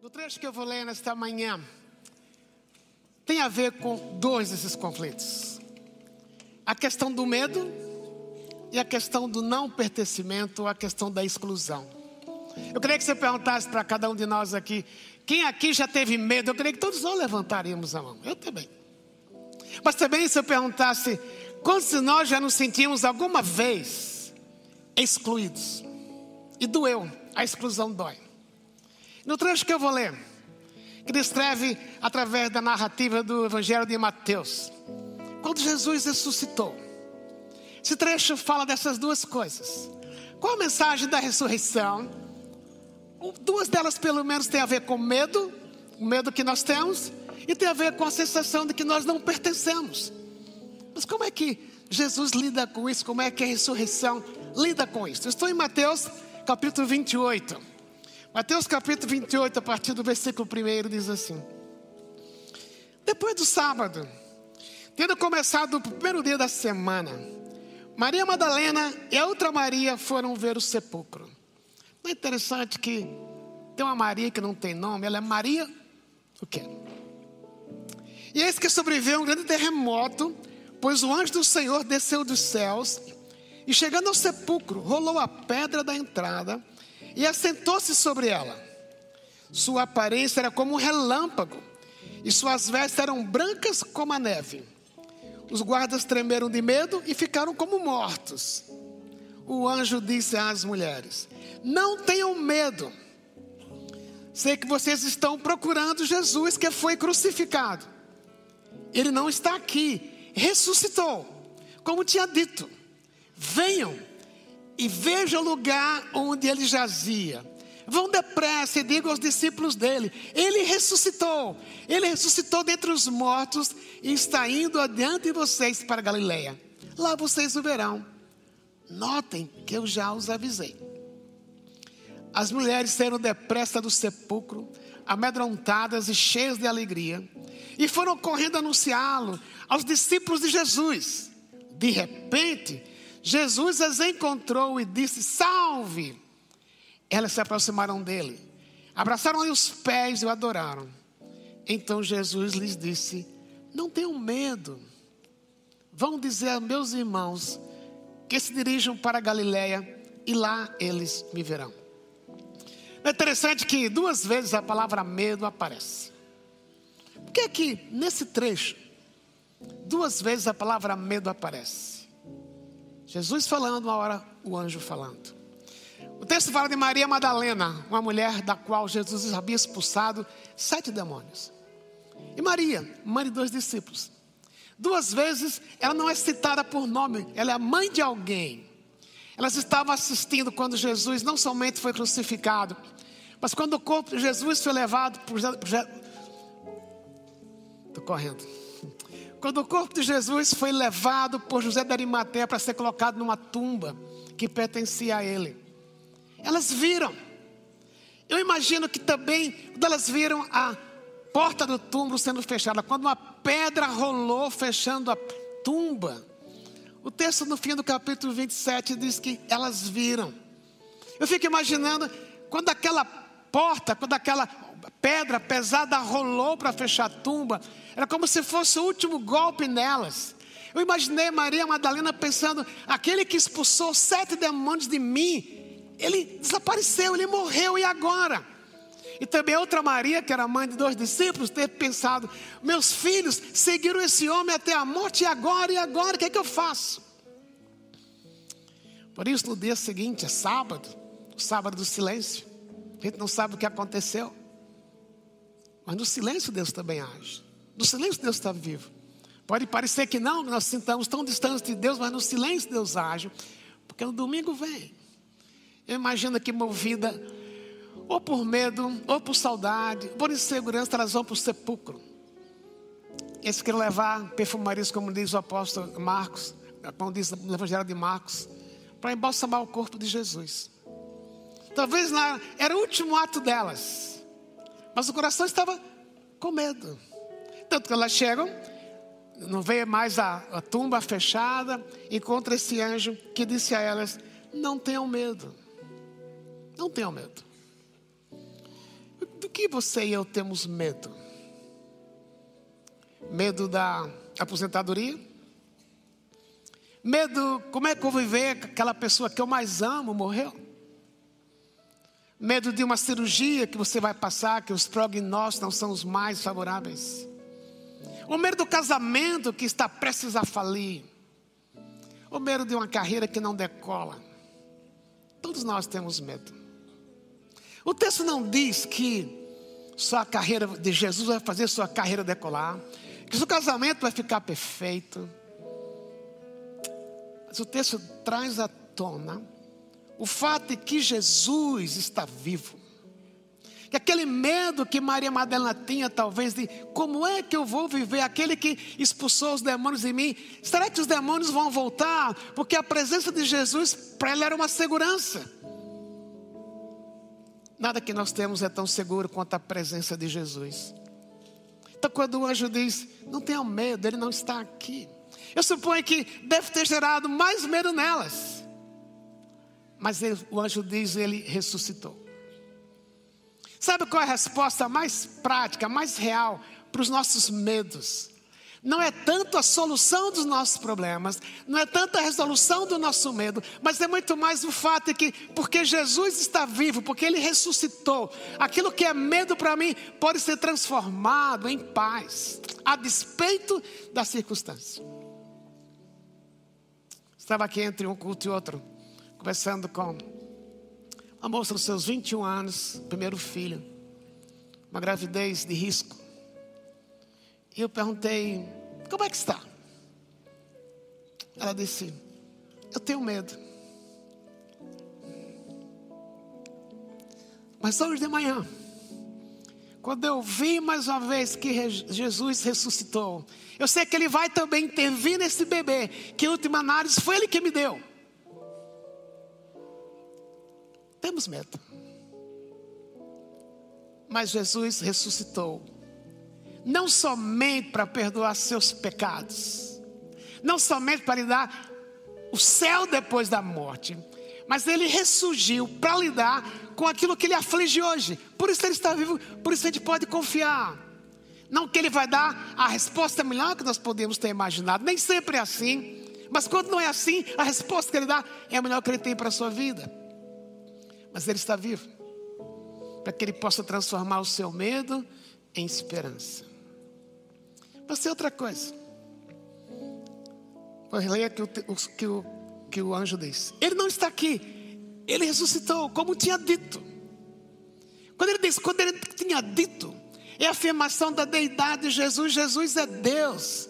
No trecho que eu vou ler nesta manhã, tem a ver com dois desses conflitos: a questão do medo e a questão do não pertencimento, a questão da exclusão. Eu queria que você perguntasse para cada um de nós aqui: quem aqui já teve medo? Eu queria que todos nós levantaríamos a mão. Eu também. Mas também se eu perguntasse: quantos de nós já nos sentimos alguma vez excluídos? E doeu, a exclusão dói. No trecho que eu vou ler, que descreve através da narrativa do Evangelho de Mateus, quando Jesus ressuscitou. Esse trecho fala dessas duas coisas. Qual a mensagem da ressurreição? Duas delas, pelo menos, tem a ver com medo, o medo que nós temos, e tem a ver com a sensação de que nós não pertencemos. Mas como é que Jesus lida com isso? Como é que a ressurreição lida com isso? estou em Mateus capítulo 28. Mateus capítulo 28, a partir do versículo 1, diz assim: Depois do sábado, tendo começado o primeiro dia da semana, Maria Madalena e a outra Maria foram ver o sepulcro. Não é interessante que tem uma Maria que não tem nome, ela é Maria o quê? E eis que sobreviveu um grande terremoto, pois o anjo do Senhor desceu dos céus e chegando ao sepulcro, rolou a pedra da entrada e assentou-se sobre ela. Sua aparência era como um relâmpago, e suas vestes eram brancas como a neve. Os guardas tremeram de medo e ficaram como mortos. O anjo disse às mulheres: Não tenham medo. Sei que vocês estão procurando Jesus que foi crucificado. Ele não está aqui, ressuscitou, como tinha dito. Venham e veja o lugar onde ele jazia. Vão depressa e digam aos discípulos dele: Ele ressuscitou, ele ressuscitou dentre os mortos e está indo adiante de vocês para Galiléia. Lá vocês o verão. Notem que eu já os avisei. As mulheres saíram depressa do sepulcro, amedrontadas e cheias de alegria, e foram correndo anunciá-lo aos discípulos de Jesus. De repente, Jesus as encontrou e disse: Salve! Elas se aproximaram dele, abraçaram-lhe os pés e o adoraram. Então Jesus lhes disse: Não tenham medo. Vão dizer a meus irmãos que se dirijam para Galiléia e lá eles me verão. É interessante que duas vezes a palavra medo aparece. Por que é que nesse trecho, duas vezes a palavra medo aparece? Jesus falando, uma hora o anjo falando. O texto fala de Maria Madalena, uma mulher da qual Jesus havia expulsado sete demônios. E Maria, mãe de dois discípulos. Duas vezes ela não é citada por nome, ela é a mãe de alguém. Elas estavam assistindo quando Jesus não somente foi crucificado, mas quando o corpo de Jesus foi levado por. Estou correndo. Quando o corpo de Jesus foi levado por José de Arimateia para ser colocado numa tumba que pertencia a ele, elas viram. Eu imagino que também, quando elas viram a porta do túmulo sendo fechada, quando uma pedra rolou fechando a tumba, o texto no fim do capítulo 27 diz que elas viram. Eu fico imaginando quando aquela porta, quando aquela pedra pesada rolou para fechar a tumba, era como se fosse o último golpe nelas. Eu imaginei Maria Madalena pensando: aquele que expulsou sete demônios de mim, ele desapareceu, ele morreu, e agora? E também outra Maria, que era mãe de dois discípulos, ter pensado: meus filhos seguiram esse homem até a morte, e agora? E agora? O que é que eu faço? Por isso, no dia seguinte, é sábado, o sábado do silêncio, a gente não sabe o que aconteceu. Mas no silêncio Deus também age. No silêncio Deus está vivo. Pode parecer que não, nós sintamos tão distantes de Deus, mas no silêncio Deus age. Porque no domingo vem. Eu imagino que movida ou por medo, ou por saudade, por insegurança, elas vão para o sepulcro. Eles querem levar perfumarias, como diz o apóstolo Marcos, como diz no Evangelho de Marcos, para embalsamar o corpo de Jesus. Talvez era o último ato delas. Mas o coração estava com medo. Tanto que elas chegam, não vê mais a, a tumba fechada, encontra esse anjo que disse a elas: Não tenham medo. Não tenham medo. do que você e eu temos medo? Medo da aposentadoria? Medo, como é que eu vou viver aquela pessoa que eu mais amo morreu? Medo de uma cirurgia que você vai passar, que os prognósticos não são os mais favoráveis. O medo do casamento que está prestes a falir. O medo de uma carreira que não decola. Todos nós temos medo. O texto não diz que sua carreira de Jesus vai fazer sua carreira decolar, que seu casamento vai ficar perfeito. Mas o texto traz à tona o fato de que Jesus está vivo. Que aquele medo que Maria Madalena tinha, talvez, de como é que eu vou viver, aquele que expulsou os demônios em mim, será que os demônios vão voltar? Porque a presença de Jesus para ela era uma segurança. Nada que nós temos é tão seguro quanto a presença de Jesus. Então, quando o anjo diz, não tenham medo, ele não está aqui. Eu suponho que deve ter gerado mais medo nelas. Mas ele, o anjo diz, ele ressuscitou. Sabe qual é a resposta mais prática, mais real para os nossos medos? Não é tanto a solução dos nossos problemas, não é tanto a resolução do nosso medo, mas é muito mais o fato de que, porque Jesus está vivo, porque Ele ressuscitou, aquilo que é medo para mim pode ser transformado em paz, a despeito da circunstância. Estava aqui entre um culto e outro, conversando com uma moça dos seus 21 anos, primeiro filho, uma gravidez de risco. E eu perguntei: Como é que está? Ela disse: Eu tenho medo. Mas hoje de manhã, quando eu vi mais uma vez que Jesus ressuscitou, eu sei que Ele vai também intervir nesse bebê, que em última análise foi Ele que me deu. Temos medo. Mas Jesus ressuscitou não somente para perdoar seus pecados, não somente para lhe dar o céu depois da morte, mas ele ressurgiu para lidar com aquilo que ele aflige hoje. Por isso ele está vivo, por isso a gente pode confiar. Não que ele vai dar a resposta melhor que nós podemos ter imaginado, nem sempre é assim. Mas quando não é assim, a resposta que ele dá é a melhor que ele tem para a sua vida. Mas ele está vivo para que ele possa transformar o seu medo em esperança. Mas tem outra coisa. Leia que o, que, o, que o anjo diz. Ele não está aqui. Ele ressuscitou, como tinha dito. Quando ele diz, quando ele tinha dito, é a afirmação da deidade de Jesus. Jesus é Deus.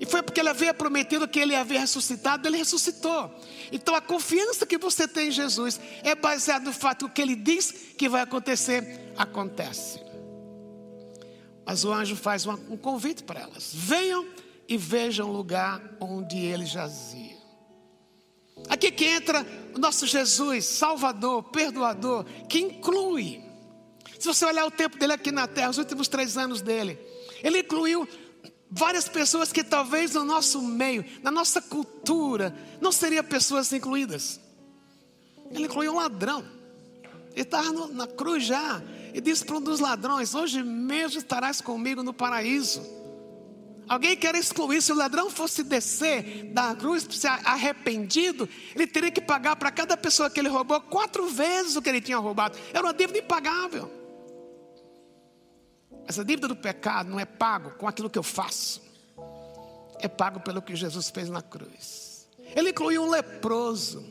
E foi porque ele havia prometido que ele havia ressuscitado, ele ressuscitou. Então a confiança que você tem em Jesus é baseada no fato que ele diz que vai acontecer, acontece. Mas o anjo faz um convite para elas: venham e vejam o lugar onde ele jazia. Aqui que entra o nosso Jesus, Salvador, Perdoador, que inclui. Se você olhar o tempo dele aqui na terra, os últimos três anos dele, ele incluiu várias pessoas que talvez no nosso meio, na nossa cultura, não seriam pessoas incluídas. Ele incluiu um ladrão. Ele estava na cruz já e disse para um dos ladrões: Hoje mesmo estarás comigo no paraíso. Alguém quer excluir, se o ladrão fosse descer da cruz, se arrependido, ele teria que pagar para cada pessoa que ele roubou quatro vezes o que ele tinha roubado. Era uma dívida impagável. Essa dívida do pecado não é pago com aquilo que eu faço, é pago pelo que Jesus fez na cruz. Ele incluiu um leproso.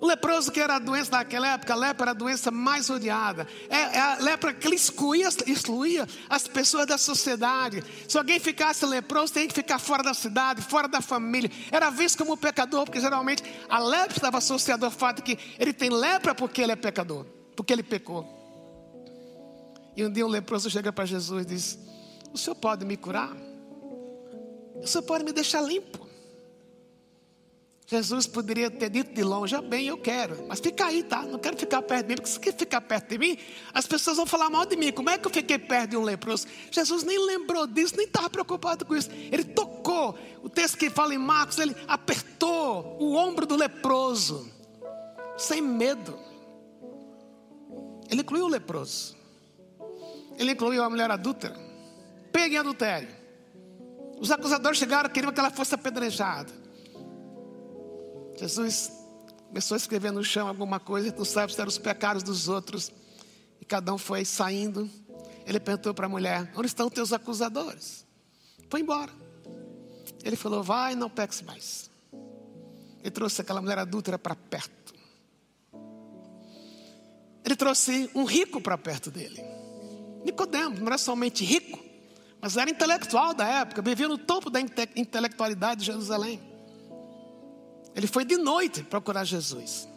O leproso que era a doença daquela época, a lepra era a doença mais odiada. É, é a lepra que excluía, excluía as pessoas da sociedade. Se alguém ficasse leproso, tinha que ficar fora da cidade, fora da família. Era visto como pecador, porque geralmente a lepra estava associada ao fato que ele tem lepra porque ele é pecador, porque ele pecou. E um dia um leproso chega para Jesus e diz: O senhor pode me curar? O senhor pode me deixar limpo? Jesus poderia ter dito de longe, já bem, eu quero, mas fica aí, tá? Não quero ficar perto de mim, porque se quer ficar perto de mim, as pessoas vão falar mal de mim. Como é que eu fiquei perto de um leproso? Jesus nem lembrou disso, nem estava preocupado com isso. Ele tocou, o texto que fala em Marcos, ele apertou o ombro do leproso, sem medo. Ele incluiu o leproso. Ele incluiu a mulher adúltera. Pega em adultério. Os acusadores chegaram, queriam que ela fosse apedrejada. Jesus começou a escrever no chão alguma coisa, não sabe se eram os pecados dos outros. E cada um foi saindo. Ele perguntou para a mulher: Onde estão teus acusadores? Foi embora. Ele falou: Vai, não peques mais. Ele trouxe aquela mulher adúltera para perto. Ele trouxe um rico para perto dele. Nicodemos não era somente rico, mas era intelectual da época, vivia no topo da inte intelectualidade de Jerusalém. Ele foi de noite procurar Jesus.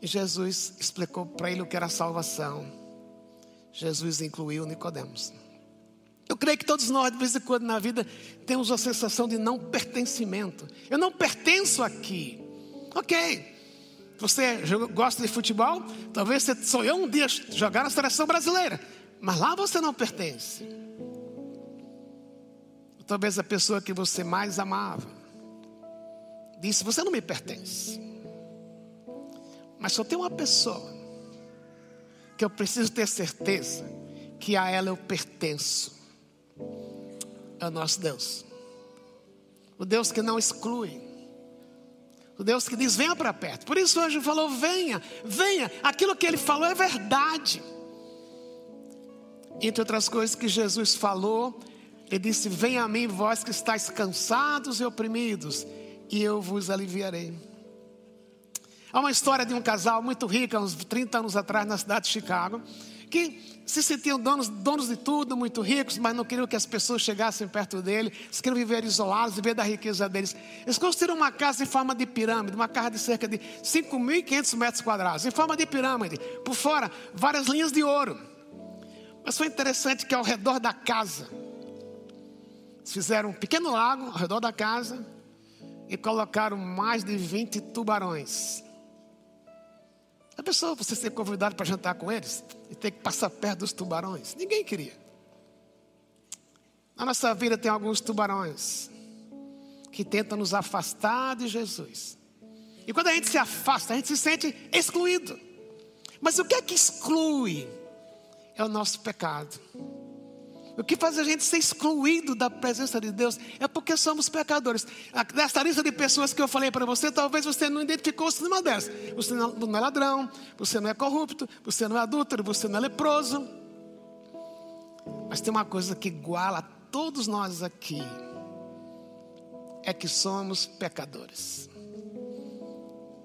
E Jesus explicou para ele o que era salvação. Jesus incluiu Nicodemos. Eu creio que todos nós, de vez em quando na vida, temos a sensação de não pertencimento. Eu não pertenço aqui. Ok. Você gosta de futebol? Talvez você sonhou um dia jogar na seleção brasileira. Mas lá você não pertence. Talvez a pessoa que você mais amava disse: Você não me pertence. Mas só tem uma pessoa que eu preciso ter certeza que a ela eu pertenço. É o nosso Deus. O Deus que não exclui. O Deus que diz: venha para perto. Por isso hoje falou: venha, venha. Aquilo que ele falou é verdade. Entre outras coisas que Jesus falou, ele disse: Venha a mim, vós que estáis cansados e oprimidos, e eu vos aliviarei. Há uma história de um casal muito rico, uns 30 anos atrás, na cidade de Chicago, que se sentiam donos, donos de tudo, muito ricos, mas não queriam que as pessoas chegassem perto dele, eles queriam viver isolados, viver da riqueza deles. Eles construíram uma casa em forma de pirâmide, uma casa de cerca de 5.500 metros quadrados, em forma de pirâmide, por fora, várias linhas de ouro. Mas foi interessante que ao redor da casa, eles fizeram um pequeno lago ao redor da casa, e colocaram mais de 20 tubarões. A pessoa, você ser convidado para jantar com eles e ter que passar perto dos tubarões. Ninguém queria. Na nossa vida tem alguns tubarões que tentam nos afastar de Jesus. E quando a gente se afasta, a gente se sente excluído. Mas o que é que exclui? É o nosso pecado. O que faz a gente ser excluído da presença de Deus é porque somos pecadores. Desta lista de pessoas que eu falei para você, talvez você não identificou-se numa delas. Você não é ladrão, você não é corrupto, você não é adúltero, você não é leproso. Mas tem uma coisa que iguala todos nós aqui: é que somos pecadores.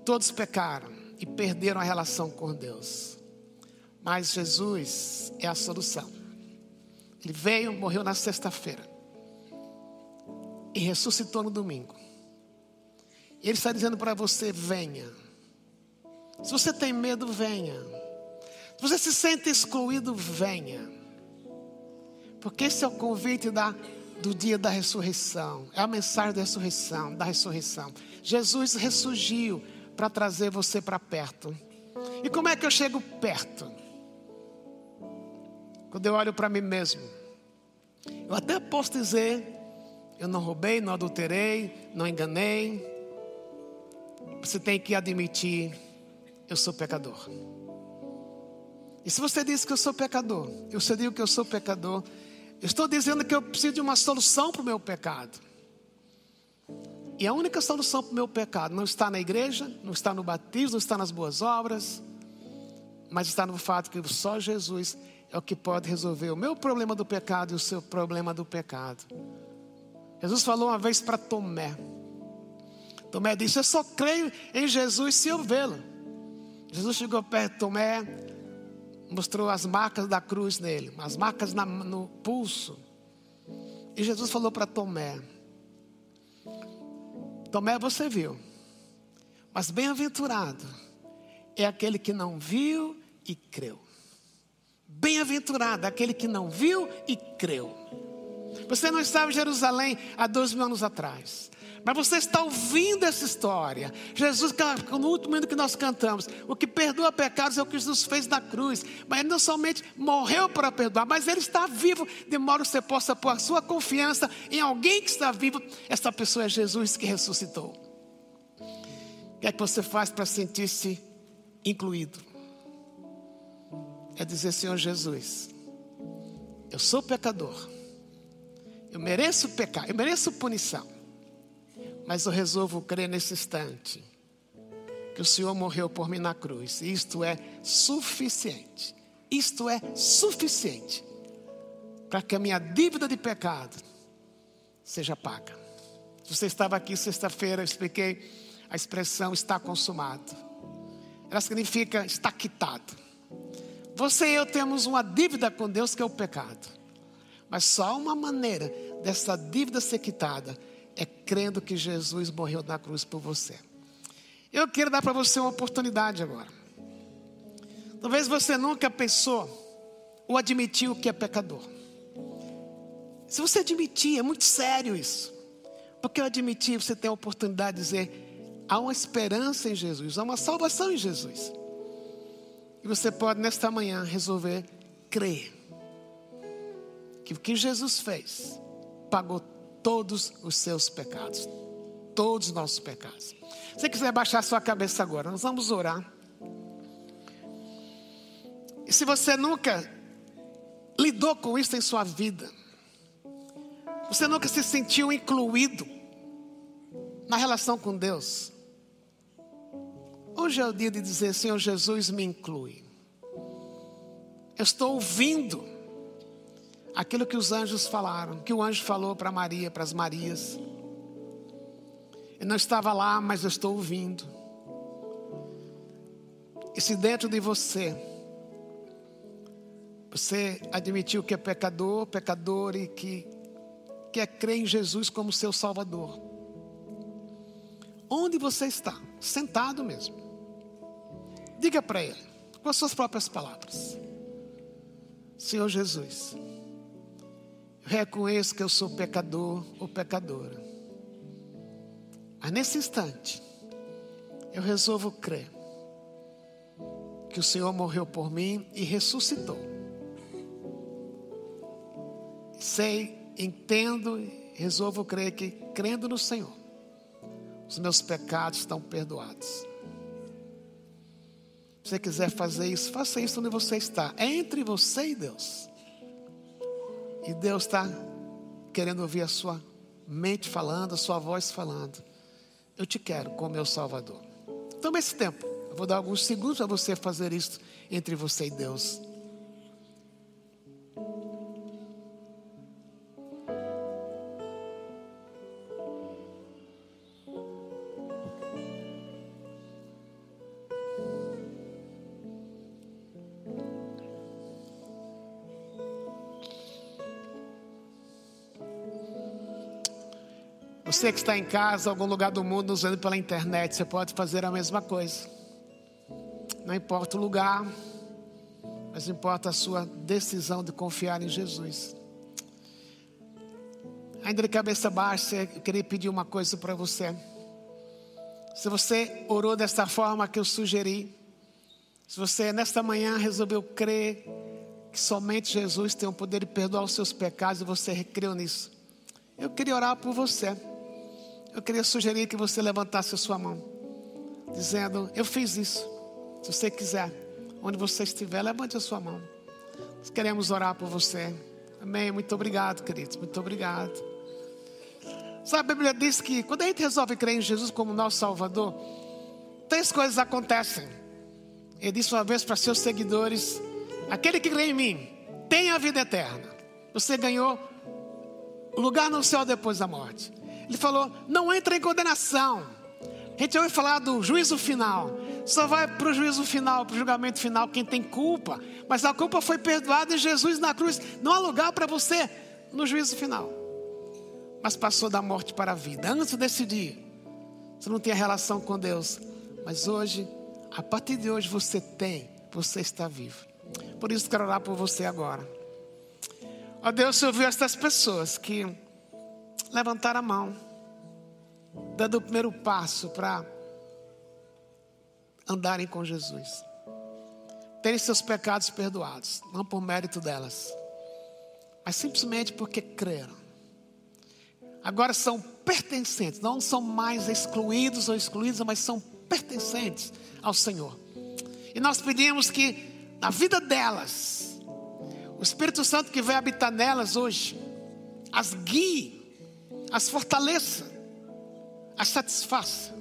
Todos pecaram e perderam a relação com Deus. Mas Jesus é a solução. Ele veio, morreu na sexta-feira e ressuscitou no domingo. E Ele está dizendo para você: venha. Se você tem medo, venha. Se você se sente excluído, venha. Porque esse é o convite da, do dia da ressurreição. É a mensagem da ressurreição, da ressurreição. Jesus ressurgiu para trazer você para perto. E como é que eu chego perto? Quando eu olho para mim mesmo, eu até posso dizer: eu não roubei, não adulterei, não enganei. Você tem que admitir: eu sou pecador. E se você diz que eu sou pecador, eu sei digo que eu sou pecador, eu estou dizendo que eu preciso de uma solução para o meu pecado. E a única solução para o meu pecado não está na igreja, não está no batismo, não está nas boas obras, mas está no fato que só Jesus é o que pode resolver o meu problema do pecado e o seu problema do pecado. Jesus falou uma vez para Tomé. Tomé disse: Eu só creio em Jesus se eu vê-lo. Jesus chegou perto de Tomé, mostrou as marcas da cruz nele, as marcas na, no pulso. E Jesus falou para Tomé: Tomé, você viu, mas bem-aventurado é aquele que não viu e creu. Bem-aventurado aquele que não viu e creu. Você não estava em Jerusalém há dois mil anos atrás. Mas você está ouvindo essa história. Jesus, no último hino que nós cantamos, o que perdoa pecados é o que Jesus fez na cruz. Mas ele não somente morreu para perdoar, mas ele está vivo, de modo que você possa pôr a sua confiança em alguém que está vivo. Essa pessoa é Jesus que ressuscitou. O que é que você faz para sentir-se incluído? É dizer: Senhor Jesus, Eu sou pecador. Eu mereço pecar, eu mereço punição. Mas eu resolvo crer nesse instante que o Senhor morreu por mim na cruz. Isto é suficiente. Isto é suficiente para que a minha dívida de pecado seja paga. Você estava aqui sexta-feira, eu expliquei a expressão está consumado. Ela significa está quitado. Você e eu temos uma dívida com Deus que é o pecado. Mas só uma maneira dessa dívida ser quitada é crendo que Jesus morreu na cruz por você. Eu quero dar para você uma oportunidade agora. Talvez você nunca pensou ou admitiu que é pecador. Se você admitir, é muito sério isso. Porque eu admitir, você tem a oportunidade de dizer: há uma esperança em Jesus, há uma salvação em Jesus. E você pode, nesta manhã, resolver crer que o que Jesus fez pagou todos os seus pecados, todos os nossos pecados. Se você quiser baixar sua cabeça agora, nós vamos orar. E se você nunca lidou com isso em sua vida, você nunca se sentiu incluído na relação com Deus, hoje é o dia de dizer: Senhor Jesus, me inclui. Eu estou ouvindo aquilo que os anjos falaram, que o anjo falou para Maria, para as Marias. Eu não estava lá, mas eu estou ouvindo. E se dentro de você, você admitiu que é pecador, pecador e que quer crer em Jesus como seu Salvador. Onde você está? Sentado mesmo. Diga para Ele, com as suas próprias palavras: Senhor Jesus, reconheço que eu sou pecador ou pecadora. Mas nesse instante, eu resolvo crer que o Senhor morreu por mim e ressuscitou. Sei, entendo, resolvo crer que, crendo no Senhor, os meus pecados estão perdoados. Se você quiser fazer isso, faça isso onde você está. É entre você e Deus. E Deus está querendo ouvir a sua mente falando, a sua voz falando. Eu te quero como meu Salvador. Tome esse tempo. Eu vou dar alguns segundos para você fazer isso entre você e Deus. Você que está em casa, algum lugar do mundo, nos vendo pela internet, você pode fazer a mesma coisa. Não importa o lugar, mas importa a sua decisão de confiar em Jesus. Ainda de cabeça baixa, eu queria pedir uma coisa para você. Se você orou desta forma que eu sugeri, se você nesta manhã resolveu crer que somente Jesus tem o poder de perdoar os seus pecados e você creu nisso, eu queria orar por você. Eu queria sugerir que você levantasse a sua mão, dizendo: Eu fiz isso. Se você quiser, onde você estiver, levante a sua mão. Nós queremos orar por você. Amém. Muito obrigado, queridos. Muito obrigado. Sabe, a Bíblia diz que quando a gente resolve crer em Jesus como nosso Salvador, três coisas acontecem. Ele disse uma vez para seus seguidores: Aquele que crê em mim tem a vida eterna. Você ganhou lugar no céu depois da morte. Ele falou: não entra em condenação. A gente ouve falar do juízo final. Só vai para o juízo final, para o julgamento final, quem tem culpa. Mas a culpa foi perdoada em Jesus na cruz. Não há lugar para você no juízo final. Mas passou da morte para a vida. Antes desse dia, você não tinha relação com Deus. Mas hoje, a partir de hoje, você tem. Você está vivo. Por isso, quero orar por você agora. Ó Deus, você ouviu estas pessoas que levantar a mão, dando o primeiro passo para andarem com Jesus, terem seus pecados perdoados, não por mérito delas, mas simplesmente porque creram. Agora são pertencentes, não são mais excluídos ou excluídos, mas são pertencentes ao Senhor. E nós pedimos que na vida delas, O Espírito Santo que vai habitar nelas hoje, as guie, as fortaleça, as satisfaça,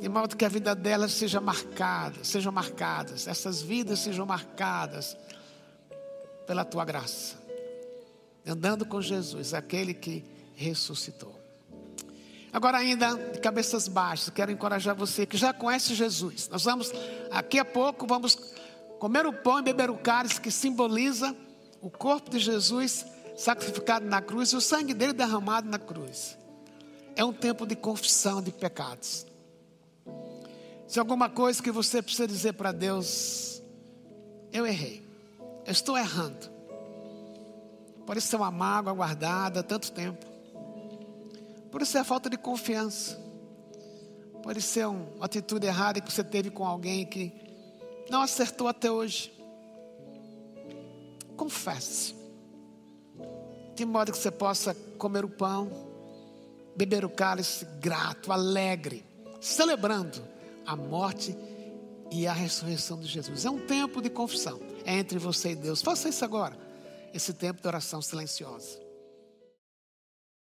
de modo que a vida delas seja marcada, sejam marcadas, essas vidas sejam marcadas pela tua graça, andando com Jesus, aquele que ressuscitou. Agora, ainda de cabeças baixas, quero encorajar você que já conhece Jesus. Nós vamos, aqui a pouco, vamos comer o pão e beber o cálice que simboliza o corpo de Jesus sacrificado na cruz o sangue dele derramado na cruz. É um tempo de confissão de pecados. Se alguma coisa que você precisa dizer para Deus, eu errei, eu estou errando. Pode ser uma mágoa guardada há tanto tempo. Pode ser a falta de confiança. Pode ser uma atitude errada que você teve com alguém que não acertou até hoje. Confesse. De modo que você possa comer o pão, beber o cálice grato, alegre, celebrando a morte e a ressurreição de Jesus. É um tempo de confissão. É entre você e Deus. Faça isso agora. Esse tempo de oração silenciosa.